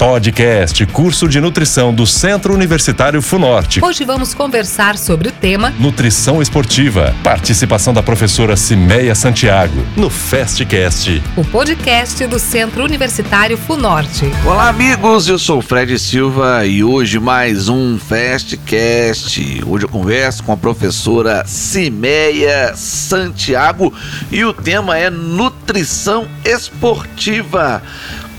Podcast, curso de nutrição do Centro Universitário Funorte. Hoje vamos conversar sobre o tema Nutrição Esportiva. Participação da professora Cimeia Santiago no Fastcast. O podcast do Centro Universitário Funorte. Olá, amigos. Eu sou o Fred Silva e hoje mais um Fastcast. Hoje eu converso com a professora Cimeia Santiago e o tema é nutrição esportiva.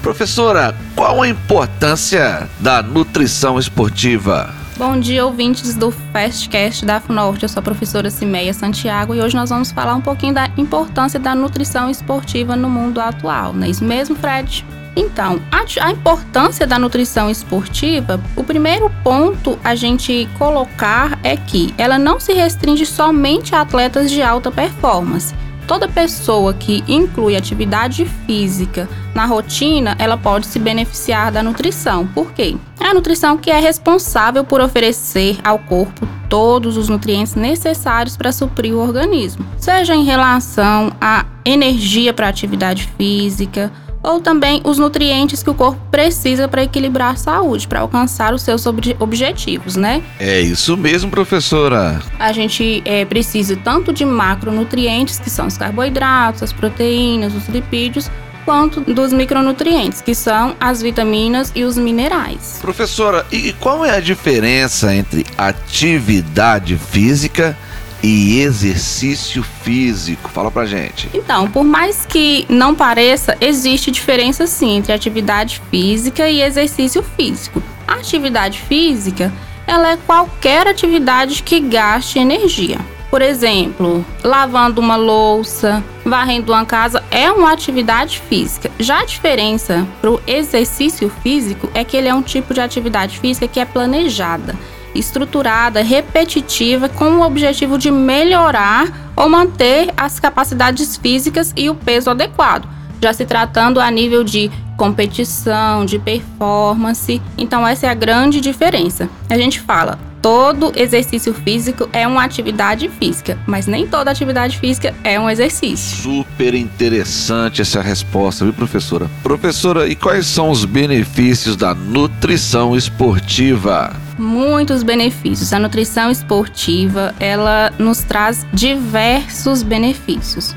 Professora, qual a importância da nutrição esportiva? Bom dia, ouvintes do Fastcast da FNORTE. Eu sou a professora Cimeia Santiago e hoje nós vamos falar um pouquinho da importância da nutrição esportiva no mundo atual. Não é isso mesmo, Fred? Então, a, a, importância da nutrição esportiva, o primeiro ponto a gente colocar é que ela não se restringe somente a atletas de alta performance toda pessoa que inclui atividade física na rotina, ela pode se beneficiar da nutrição. Por quê? É a nutrição que é responsável por oferecer ao corpo todos os nutrientes necessários para suprir o organismo, seja em relação à energia para atividade física, ou também os nutrientes que o corpo precisa para equilibrar a saúde, para alcançar os seus ob objetivos, né? É isso mesmo, professora. A gente é, precisa tanto de macronutrientes, que são os carboidratos, as proteínas, os lipídios, quanto dos micronutrientes, que são as vitaminas e os minerais. Professora, e qual é a diferença entre atividade física e e exercício físico. Fala pra gente. Então, por mais que não pareça, existe diferença sim entre atividade física e exercício físico. A atividade física, ela é qualquer atividade que gaste energia. Por exemplo, lavando uma louça, varrendo uma casa é uma atividade física. Já a diferença para o exercício físico é que ele é um tipo de atividade física que é planejada estruturada, repetitiva, com o objetivo de melhorar ou manter as capacidades físicas e o peso adequado, já se tratando a nível de competição, de performance. Então, essa é a grande diferença. A gente fala todo exercício físico é uma atividade física, mas nem toda atividade física é um exercício. Super interessante essa resposta, viu, professora? Professora, e quais são os benefícios da nutrição esportiva? Muitos benefícios. A nutrição esportiva, ela nos traz diversos benefícios.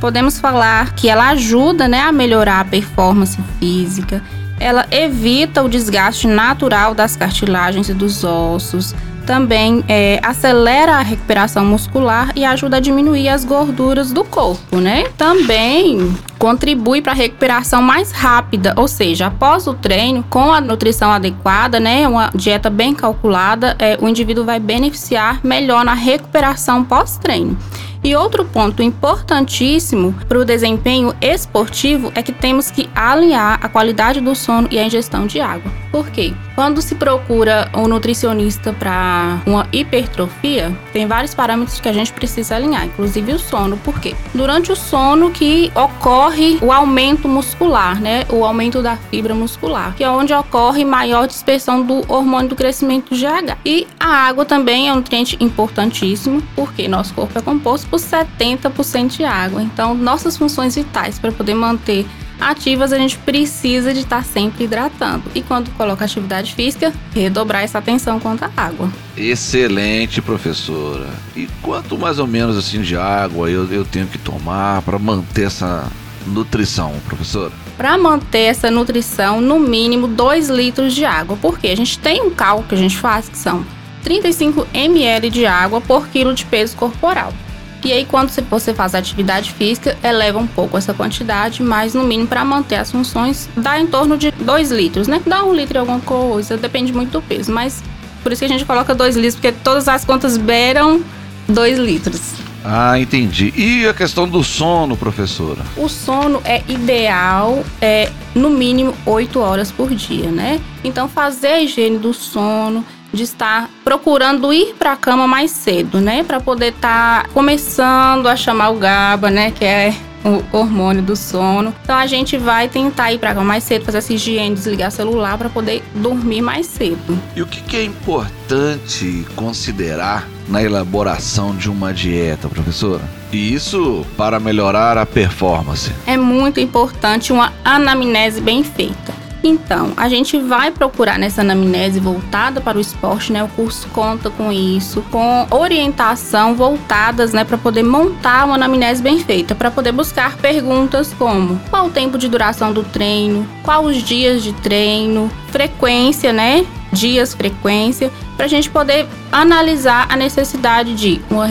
Podemos falar que ela ajuda, né, a melhorar a performance física, ela evita o desgaste natural das cartilagens e dos ossos, também é, acelera a recuperação muscular e ajuda a diminuir as gorduras do corpo, né? Também contribui para a recuperação mais rápida, ou seja, após o treino, com a nutrição adequada, né, uma dieta bem calculada, é, o indivíduo vai beneficiar melhor na recuperação pós-treino. E outro ponto importantíssimo para o desempenho esportivo é que temos que alinhar a qualidade do sono e a ingestão de água. Por quê? Quando se procura um nutricionista para uma hipertrofia, tem vários parâmetros que a gente precisa alinhar, inclusive o sono. Por quê? Durante o sono que ocorre o aumento muscular, né? O aumento da fibra muscular, que é onde ocorre maior dispersão do hormônio do crescimento GH. E a água também é um nutriente importantíssimo, porque nosso corpo é composto por 70% de água. Então, nossas funções vitais para poder manter ativas, a gente precisa de estar sempre hidratando. E quando coloca atividade física, redobrar essa atenção quanto à água. Excelente, professora. E quanto mais ou menos assim de água eu, eu tenho que tomar para manter essa nutrição, professora? Para manter essa nutrição, no mínimo 2 litros de água. Porque a gente tem um cálculo que a gente faz que são 35 ml de água por quilo de peso corporal. E aí, quando você faz atividade física, eleva um pouco essa quantidade, mas no mínimo para manter as funções dá em torno de 2 litros, né? Dá um litro e alguma coisa, depende muito do peso, mas por isso que a gente coloca 2 litros, porque todas as contas beiram 2 litros. Ah, entendi. E a questão do sono, professora? O sono é ideal, é no mínimo 8 horas por dia, né? Então, fazer a higiene do sono, de estar procurando ir para a cama mais cedo, né, para poder estar tá começando a chamar o GABA, né, que é o hormônio do sono. Então a gente vai tentar ir para cama mais cedo, fazer essa higiene, desligar o celular para poder dormir mais cedo. E o que, que é importante considerar na elaboração de uma dieta, professora? E isso para melhorar a performance. É muito importante uma anamnese bem feita. Então, a gente vai procurar nessa anamnese voltada para o esporte, né? O curso conta com isso, com orientação voltadas, né, para poder montar uma anamnese bem feita, para poder buscar perguntas como: qual o tempo de duração do treino, qual os dias de treino, frequência, né? Dias, frequência, para a gente poder analisar a necessidade de uma,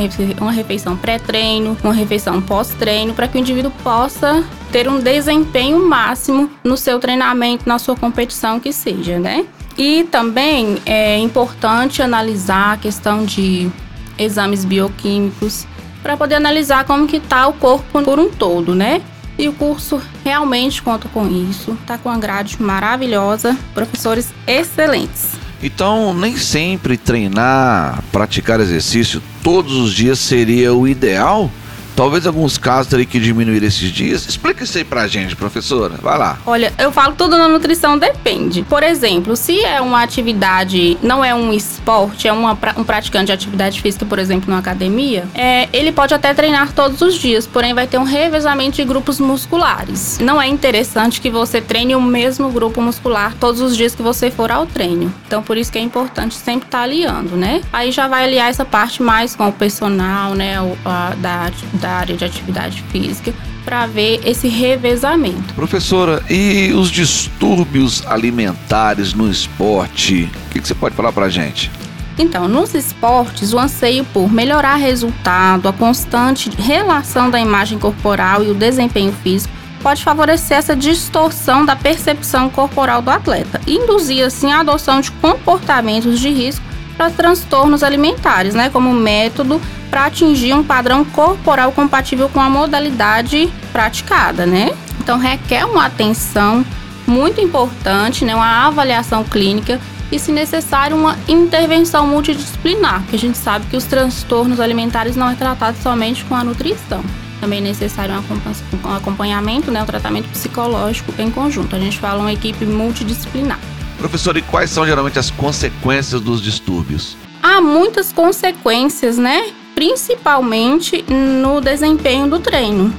refeição pré-treino, uma refeição pós-treino, para que o indivíduo possa ter um desempenho máximo no seu treinamento, na sua competição que seja, né? E também é importante analisar a questão de exames bioquímicos para poder analisar como que está o corpo por um todo, né? E o curso realmente conta com isso, tá com uma grade maravilhosa, professores excelentes. Então, nem sempre treinar, praticar exercício todos os dias seria o ideal? Talvez alguns casos teria que diminuir esses dias. Explica isso aí pra gente, professora. Vai lá. Olha, eu falo tudo na nutrição depende. Por exemplo, se é uma atividade, não é um esporte, é uma, um praticante de atividade física, por exemplo, numa academia, é, ele pode até treinar todos os dias, porém vai ter um revezamento de grupos musculares. Não é interessante que você treine o mesmo grupo muscular todos os dias que você for ao treino. Então, por isso que é importante sempre estar aliando, né? Aí já vai aliar essa parte mais com o personal, né, a, da, da da área de atividade física para ver esse revezamento. Professora, e os distúrbios alimentares no esporte? O que, que você pode falar para a gente? Então, nos esportes, o anseio por melhorar resultado, a constante relação da imagem corporal e o desempenho físico pode favorecer essa distorção da percepção corporal do atleta e induzir assim a adoção de comportamentos de risco para transtornos alimentares, né, como método para atingir um padrão corporal compatível com a modalidade praticada, né? Então requer uma atenção muito importante, né, uma avaliação clínica e, se necessário, uma intervenção multidisciplinar, porque a gente sabe que os transtornos alimentares não é tratado somente com a nutrição. Também é necessário um acompanhamento, né, um tratamento psicológico em conjunto. A gente fala uma equipe multidisciplinar. Professor, e quais são geralmente as consequências dos distúrbios? Há muitas consequências, né? Principalmente no desempenho do treino.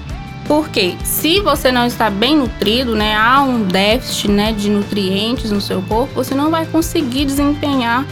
Porque se você não está bem nutrido, né, há um déficit, né, de nutrientes no seu corpo, você não vai conseguir desempenhar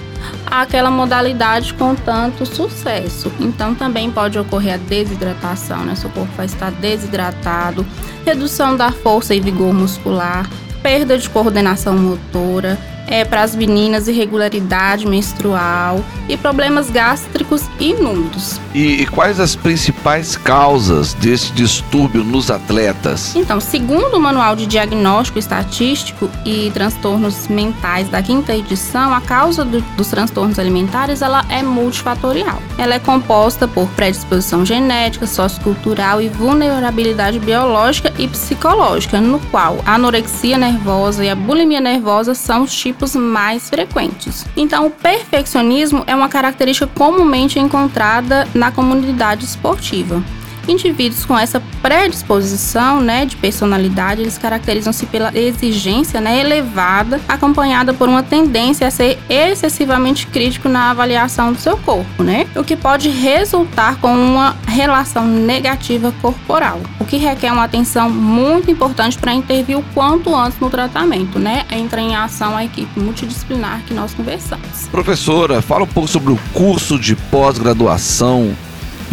aquela modalidade com tanto sucesso. Então também pode ocorrer a desidratação, né? Seu corpo vai estar desidratado, redução da força e vigor muscular, perda de coordenação motora, é, para as meninas irregularidade menstrual e problemas gástricos inúmeros. E, e, quais as principais causas desse distúrbio nos atletas? Então, segundo o Manual de Diagnóstico Estatístico e Transtornos Mentais da quinta edição, a causa do, dos transtornos alimentares ela é multifatorial. Ela é composta por predisposição genética, sociocultural e vulnerabilidade biológica e psicológica, no qual a anorexia nervosa e a bulimia nervosa são os tipos tipos mais frequentes. Então, o perfeccionismo é uma característica comumente encontrada na comunidade esportiva. Indivíduos com essa predisposição né, de personalidade, eles caracterizam-se pela exigência né, elevada, acompanhada por uma tendência a ser excessivamente crítico na avaliação do seu corpo, né? O que pode resultar com uma relação negativa corporal, o que requer uma atenção muito importante para intervir o quanto antes no tratamento, né? Entra em ação a equipe multidisciplinar que nós conversamos. Professora, fala um pouco sobre o curso de pós-graduação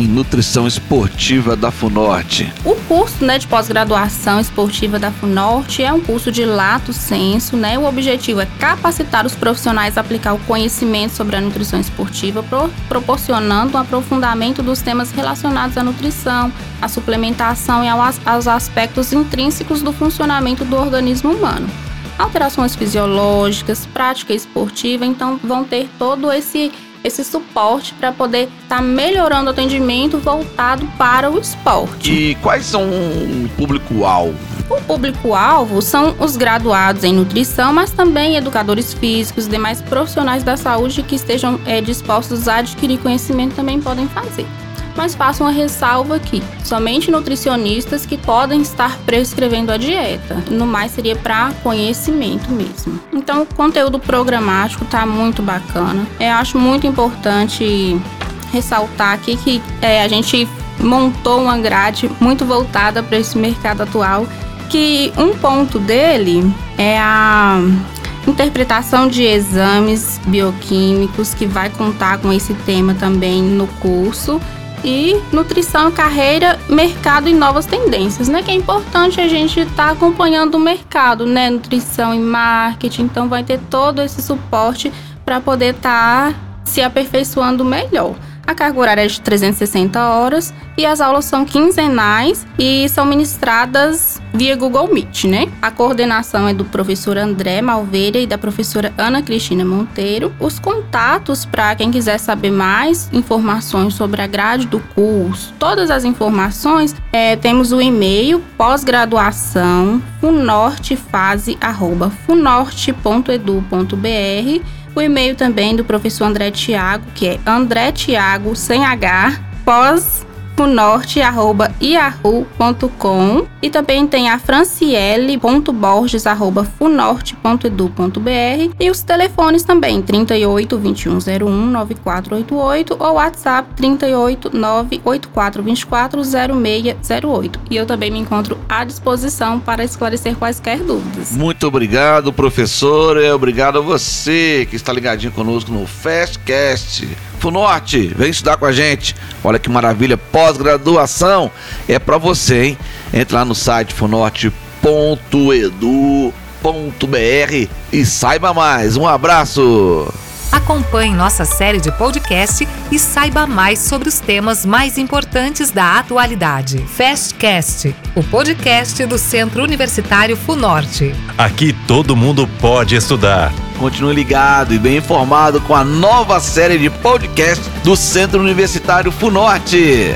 em nutrição esportiva da FUNORTE. O curso né, de pós-graduação esportiva da FUNORTE é um curso de lato senso, né? O objetivo é capacitar os profissionais a aplicar o conhecimento sobre a nutrição esportiva, pro, proporcionando um aprofundamento dos temas relacionados à nutrição, à suplementação e aos, aos aspectos intrínsecos do funcionamento do organismo humano alterações fisiológicas, prática esportiva, então vão ter todo esse esse suporte para poder estar tá melhorando o atendimento voltado para o esporte. E quais são o público-alvo? O público-alvo são os graduados em nutrição, mas também educadores físicos e demais profissionais da saúde que estejam é, dispostos a adquirir conhecimento também podem fazer mas faço uma ressalva aqui: somente nutricionistas que podem estar prescrevendo a dieta. No mais seria para conhecimento mesmo. Então, o conteúdo programático tá muito bacana. Eu acho muito importante ressaltar aqui que é, a gente montou uma grade muito voltada para esse mercado atual que um ponto dele é a interpretação de exames bioquímicos, que vai contar com esse tema também no curso. E nutrição, carreira, mercado e novas tendências, né? Que é importante a gente estar tá acompanhando o mercado, né? Nutrição e marketing, então vai ter todo esse suporte para poder estar tá se aperfeiçoando melhor. A carga horária é de 360 horas e as aulas são quinzenais e são ministradas via Google Meet, né? A coordenação é do professor André Malveira e da professora Ana Cristina Monteiro. Os contatos para quem quiser saber mais informações sobre a grade do curso, todas as informações, é, temos o e-mail pós-graduação funortefase@funorte.edu.br o e-mail também do professor André Tiago, que é André Tiago sem H, pós funorte.yahoo.com e também tem a franciele.borges.funorte.edu.br e os telefones também 38 2101 9488 ou WhatsApp 38 984 24 0608 e eu também me encontro à disposição para esclarecer quaisquer dúvidas. Muito obrigado, professora. Obrigado a você que está ligadinho conosco no Fastcast. Funorte, vem estudar com a gente. Olha que maravilha, pós-graduação é para você, hein? Entre lá no site funorte.edu.br e saiba mais. Um abraço. Acompanhe nossa série de podcast e saiba mais sobre os temas mais importantes da atualidade. Fastcast, o podcast do Centro Universitário Funorte. Aqui todo mundo pode estudar. Continue ligado e bem informado com a nova série de podcast do Centro Universitário Funorte.